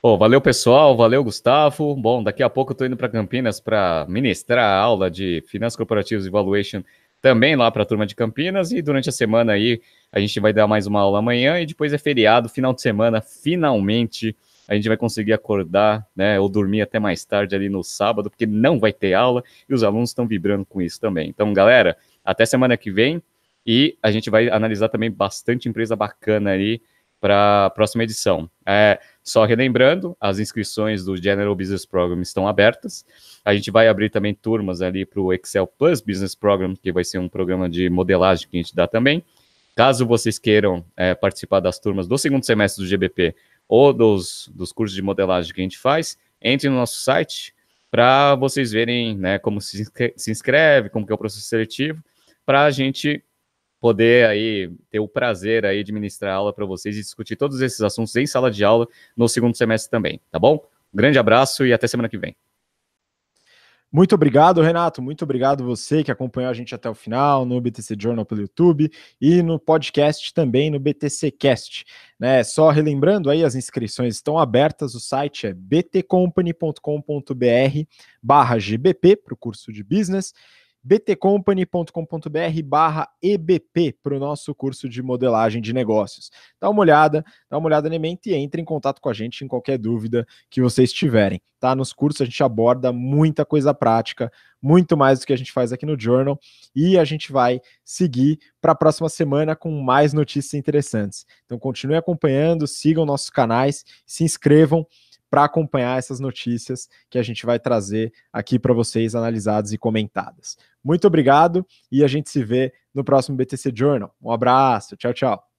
Oh, valeu, pessoal. Valeu, Gustavo. Bom, daqui a pouco eu estou indo para Campinas para ministrar a aula de Finanças Corporativas e também lá para a turma de Campinas. E durante a semana aí a gente vai dar mais uma aula amanhã e depois é feriado, final de semana, finalmente a gente vai conseguir acordar, né, ou dormir até mais tarde ali no sábado, porque não vai ter aula e os alunos estão vibrando com isso também. Então, galera, até semana que vem e a gente vai analisar também bastante empresa bacana aí para a próxima edição. É, só relembrando, as inscrições do General Business Program estão abertas. A gente vai abrir também turmas ali para o Excel Plus Business Program, que vai ser um programa de modelagem que a gente dá também. Caso vocês queiram é, participar das turmas do segundo semestre do GBP ou dos, dos cursos de modelagem que a gente faz, entre no nosso site para vocês verem né, como se, se inscreve, como que é o processo seletivo, para a gente poder aí ter o prazer aí de ministrar aula para vocês e discutir todos esses assuntos em sala de aula no segundo semestre também, tá bom? Um grande abraço e até semana que vem. Muito obrigado, Renato. Muito obrigado você que acompanhou a gente até o final no BTC Journal pelo YouTube e no podcast também no BTC Cast. Né? Só relembrando aí, as inscrições estão abertas. O site é btcompany.com.br barra GBP para o curso de business btcompany.com.br barra EBP para o nosso curso de modelagem de negócios. Dá uma olhada, dá uma olhada no mente e entre em contato com a gente em qualquer dúvida que vocês tiverem. Tá? Nos cursos a gente aborda muita coisa prática, muito mais do que a gente faz aqui no Journal, e a gente vai seguir para a próxima semana com mais notícias interessantes. Então continue acompanhando, sigam nossos canais, se inscrevam para acompanhar essas notícias que a gente vai trazer aqui para vocês analisadas e comentadas. Muito obrigado e a gente se vê no próximo BTC Journal. Um abraço, tchau, tchau.